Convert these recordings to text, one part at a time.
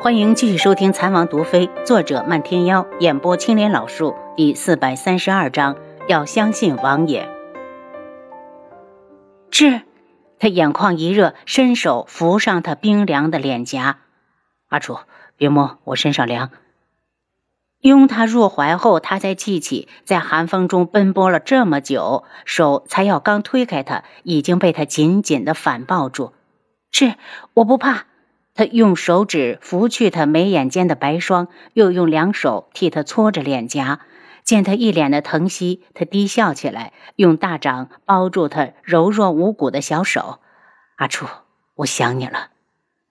欢迎继续收听《残王毒妃》，作者漫天妖，演播青莲老树，第四百三十二章。要相信王爷。是，他眼眶一热，伸手扶上他冰凉的脸颊。阿楚，别摸，我身上凉。拥他入怀后，他才记起在寒风中奔波了这么久，手才要刚推开他，已经被他紧紧的反抱住。是，我不怕。他用手指拂去他眉眼间的白霜，又用两手替他搓着脸颊。见他一脸的疼惜，他低笑起来，用大掌包住他柔弱无骨的小手。阿楚，我想你了。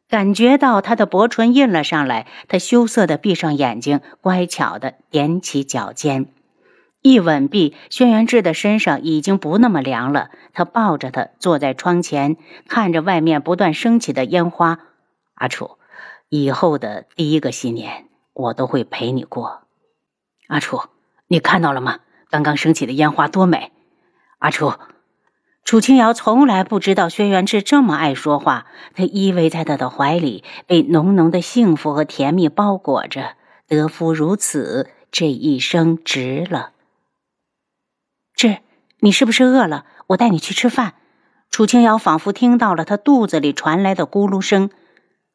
感觉到他的薄唇印了上来，他羞涩的闭上眼睛，乖巧的踮起脚尖。一吻毕，轩辕志的身上已经不那么凉了。他抱着他坐在窗前，看着外面不断升起的烟花。阿楚，以后的第一个新年，我都会陪你过。阿楚，你看到了吗？刚刚升起的烟花多美！阿楚，楚清瑶从来不知道轩辕志这么爱说话。他依偎在他的怀里，被浓浓的幸福和甜蜜包裹着。得夫如此，这一生值了。志，你是不是饿了？我带你去吃饭。楚清瑶仿佛听到了他肚子里传来的咕噜声。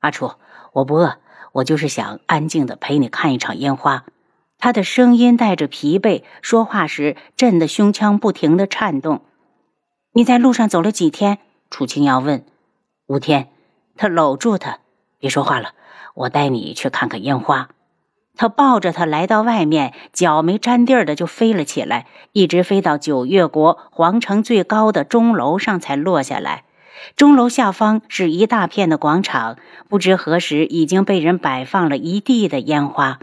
阿楚，我不饿，我就是想安静的陪你看一场烟花。他的声音带着疲惫，说话时震得胸腔不停的颤动。你在路上走了几天？楚清瑶问。五天。他搂住他，别说话了，我带你去看看烟花。他抱着他来到外面，脚没沾地儿的就飞了起来，一直飞到九月国皇城最高的钟楼上才落下来。钟楼下方是一大片的广场，不知何时已经被人摆放了一地的烟花。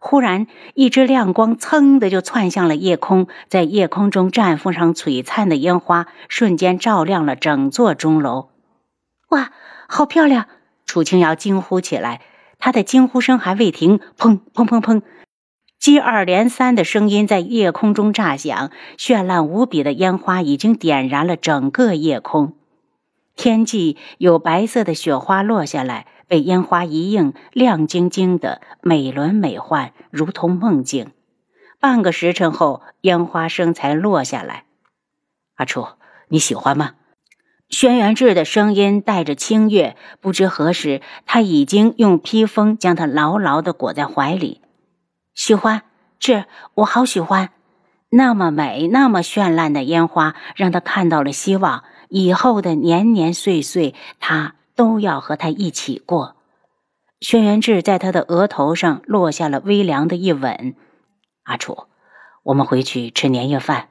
忽然，一支亮光噌的就窜向了夜空，在夜空中绽放上璀璨的烟花，瞬间照亮了整座钟楼。哇，好漂亮！楚清瑶惊呼起来。她的惊呼声还未停，砰砰砰砰，接二连三的声音在夜空中炸响，绚烂无比的烟花已经点燃了整个夜空。天际有白色的雪花落下来，被烟花一映，亮晶晶的，美轮美奂，如同梦境。半个时辰后，烟花声才落下来。阿楚，你喜欢吗？轩辕志的声音带着清悦。不知何时，他已经用披风将他牢牢的裹在怀里。喜欢，志，我好喜欢。那么美，那么绚烂的烟花，让他看到了希望。以后的年年岁岁，他都要和他一起过。轩辕志在他的额头上落下了微凉的一吻。阿楚，我们回去吃年夜饭。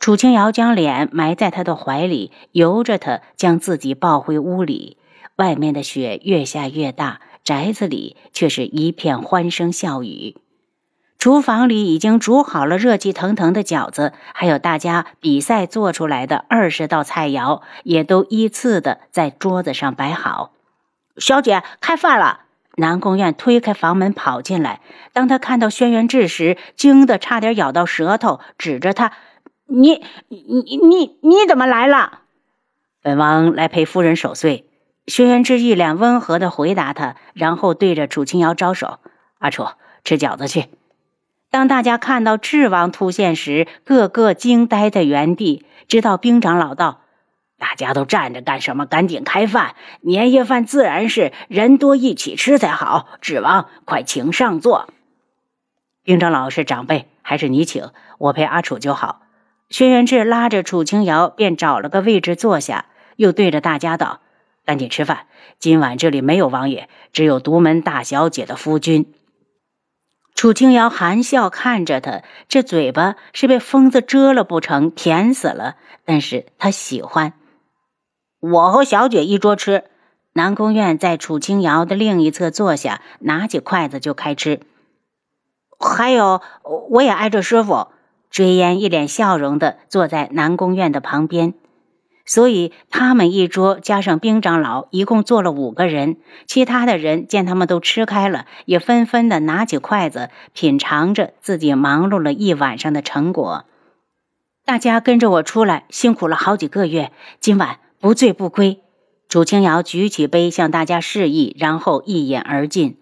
楚清瑶将脸埋在他的怀里，由着他将自己抱回屋里。外面的雪越下越大，宅子里却是一片欢声笑语。厨房里已经煮好了热气腾腾的饺子，还有大家比赛做出来的二十道菜肴，也都依次的在桌子上摆好。小姐，开饭了！南宫苑推开房门跑进来，当他看到轩辕志时，惊得差点咬到舌头，指着他：“你、你、你、你怎么来了？”本王来陪夫人守岁。轩辕志一脸温和的回答他，然后对着楚清瑶招手：“阿楚，吃饺子去。”当大家看到智王突现时，个个惊呆在原地。直到兵长老道：“大家都站着干什么？赶紧开饭！年夜饭自然是人多一起吃才好。智王，快请上座。”兵长老是长辈，还是你请？我陪阿楚就好。轩辕志拉着楚清瑶便找了个位置坐下，又对着大家道：“赶紧吃饭！今晚这里没有王爷，只有独门大小姐的夫君。”楚清瑶含笑看着他，这嘴巴是被疯子蛰了不成？甜死了！但是他喜欢。我和小姐一桌吃。南宫苑在楚清瑶的另一侧坐下，拿起筷子就开吃。还有，我也挨着师傅。追烟一脸笑容的坐在南宫苑的旁边。所以他们一桌加上兵长老，一共坐了五个人。其他的人见他们都吃开了，也纷纷的拿起筷子品尝着自己忙碌了一晚上的成果。大家跟着我出来，辛苦了好几个月，今晚不醉不归。楚清瑶举起杯向大家示意，然后一饮而尽。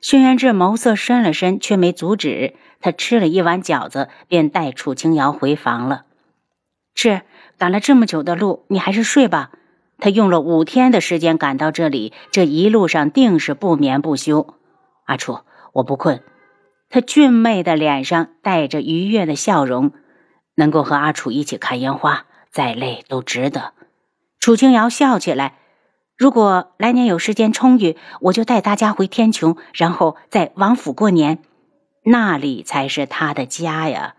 轩辕志眸色深了深，却没阻止。他吃了一碗饺子，便带楚清瑶回房了。吃，赶了这么久的路，你还是睡吧。他用了五天的时间赶到这里，这一路上定是不眠不休。阿楚，我不困。他俊媚的脸上带着愉悦的笑容，能够和阿楚一起看烟花，再累都值得。楚清瑶笑起来。如果来年有时间充裕，我就带大家回天穹，然后在王府过年，那里才是他的家呀。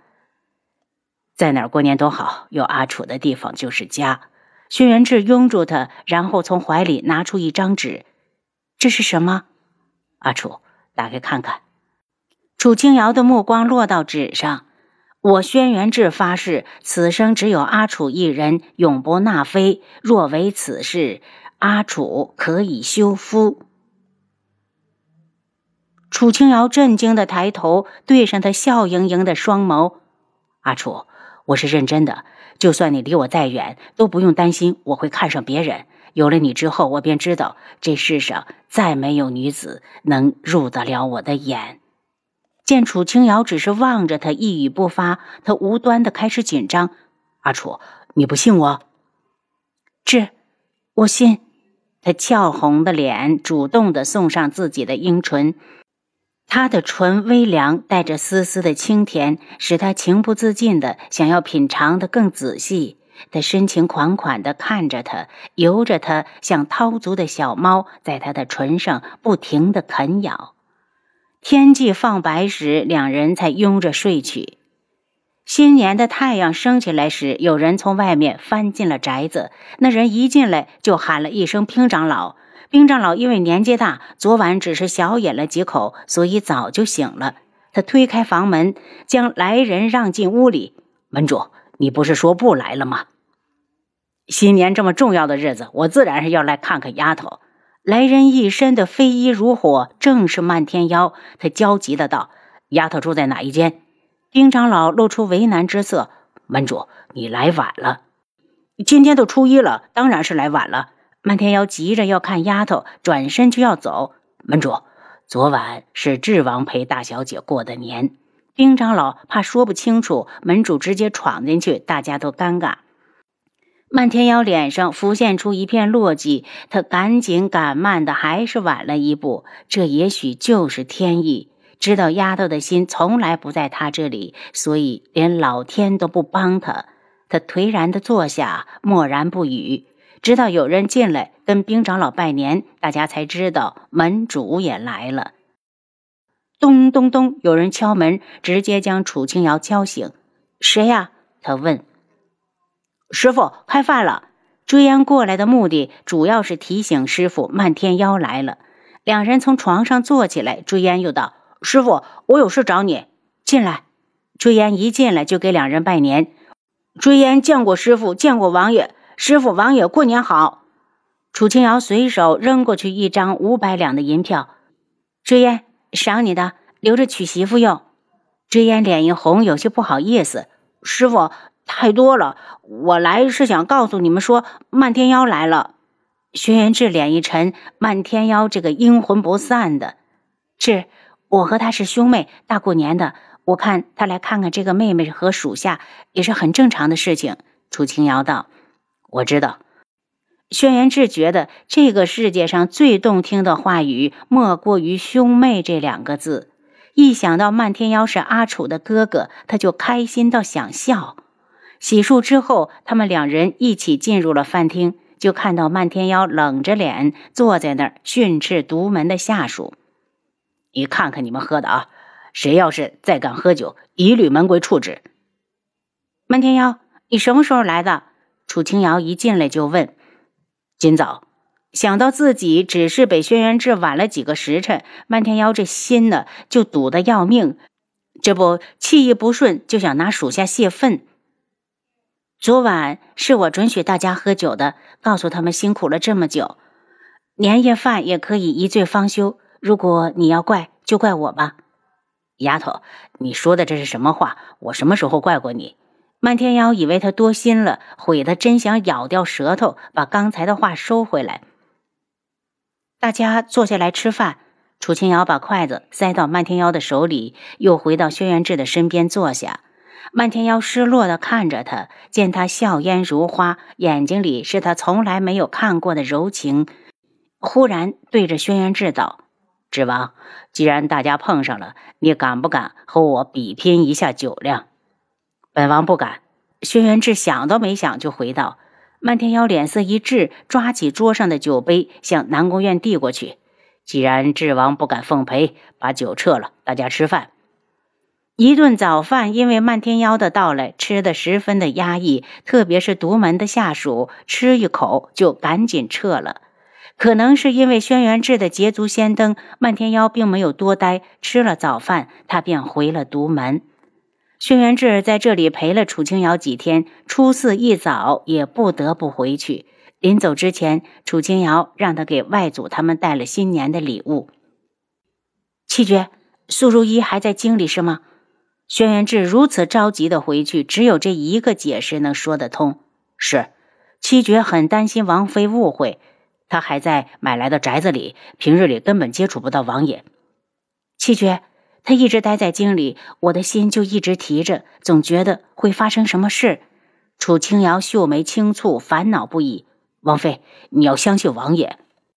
在哪儿过年都好，有阿楚的地方就是家。轩辕志拥住他，然后从怀里拿出一张纸，这是什么？阿楚，打开看看。楚清瑶的目光落到纸上，我轩辕志发誓，此生只有阿楚一人，永不纳妃。若为此事。阿楚可以休夫。楚清瑶震惊的抬头，对上他笑盈盈的双眸。阿楚，我是认真的。就算你离我再远，都不用担心我会看上别人。有了你之后，我便知道这世上再没有女子能入得了我的眼。见楚清瑶只是望着他，一语不发，他无端的开始紧张。阿楚，你不信我？是，我信。他俏红的脸主动的送上自己的樱唇，他的唇微凉，带着丝丝的清甜，使他情不自禁的想要品尝的更仔细。他深情款款的看着他，由着他像掏足的小猫，在他的唇上不停的啃咬。天际放白时，两人才拥着睡去。新年的太阳升起来时，有人从外面翻进了宅子。那人一进来就喊了一声“平长老”。兵长老因为年纪大，昨晚只是小饮了几口，所以早就醒了。他推开房门，将来人让进屋里。门主，你不是说不来了吗？新年这么重要的日子，我自然是要来看看丫头。来人一身的飞衣如火，正是漫天妖。他焦急的道：“丫头住在哪一间？”丁长老露出为难之色：“门主，你来晚了。今天都初一了，当然是来晚了。”漫天妖急着要看丫头，转身就要走。门主，昨晚是智王陪大小姐过的年。丁长老怕说不清楚，门主直接闯进去，大家都尴尬。漫天妖脸上浮现出一片落寂，他赶紧赶慢的，还是晚了一步。这也许就是天意。知道丫头的心从来不在他这里，所以连老天都不帮他。他颓然的坐下，默然不语。直到有人进来跟兵长老拜年，大家才知道门主也来了。咚咚咚，有人敲门，直接将楚清瑶敲醒。谁呀？他问。师傅，开饭了。追烟过来的目的，主要是提醒师傅漫天妖来了。两人从床上坐起来，追烟又道。师傅，我有事找你。进来。追烟一进来就给两人拜年。追烟见过师傅，见过王爷。师傅、王爷过年好。楚清瑶随手扔过去一张五百两的银票。追烟，赏你的，留着娶媳妇用。追烟脸一红，有些不好意思。师傅，太多了。我来是想告诉你们说，漫天妖来了。轩辕志脸一沉，漫天妖这个阴魂不散的，是。我和他是兄妹，大过年的，我看他来看看这个妹妹和属下也是很正常的事情。楚清瑶道：“我知道。”轩辕志觉得这个世界上最动听的话语莫过于“兄妹”这两个字。一想到漫天妖是阿楚的哥哥，他就开心到想笑。洗漱之后，他们两人一起进入了饭厅，就看到漫天妖冷着脸坐在那儿训斥独门的下属。你看看你们喝的啊！谁要是再敢喝酒，一律门规处置。漫天妖，你什么时候来的？楚清瑶一进来就问。今早，想到自己只是比轩辕志晚了几个时辰，漫天妖这心呢就堵得要命。这不气一不顺，就想拿属下泄愤。昨晚是我准许大家喝酒的，告诉他们辛苦了这么久，年夜饭也可以一醉方休。如果你要怪，就怪我吧，丫头，你说的这是什么话？我什么时候怪过你？漫天妖以为他多心了，悔得真想咬掉舌头，把刚才的话收回来。大家坐下来吃饭。楚清瑶把筷子塞到漫天妖的手里，又回到轩辕志的身边坐下。漫天妖失落地看着他，见他笑颜如花，眼睛里是他从来没有看过的柔情。忽然对着轩辕志道：“志王，既然大家碰上了，你敢不敢和我比拼一下酒量？”本王不敢。轩辕志想都没想就回道。漫天妖脸色一滞，抓起桌上的酒杯向南宫院递过去。既然智王不敢奉陪，把酒撤了，大家吃饭。一顿早饭，因为漫天妖的到来，吃得十分的压抑，特别是独门的下属，吃一口就赶紧撤了。可能是因为轩辕志的捷足先登，漫天妖并没有多待，吃了早饭，他便回了独门。轩辕志在这里陪了楚清瑶几天，初四一早也不得不回去。临走之前，楚清瑶让他给外祖他们带了新年的礼物。七绝，苏如意还在京里是吗？轩辕志如此着急的回去，只有这一个解释能说得通。是，七绝很担心王妃误会，他还在买来的宅子里，平日里根本接触不到王爷。七绝，他一直待在京里，我的心就一直提着，总觉得会发生什么事。楚清瑶秀眉轻蹙，烦恼不已。王妃，你要相信王爷。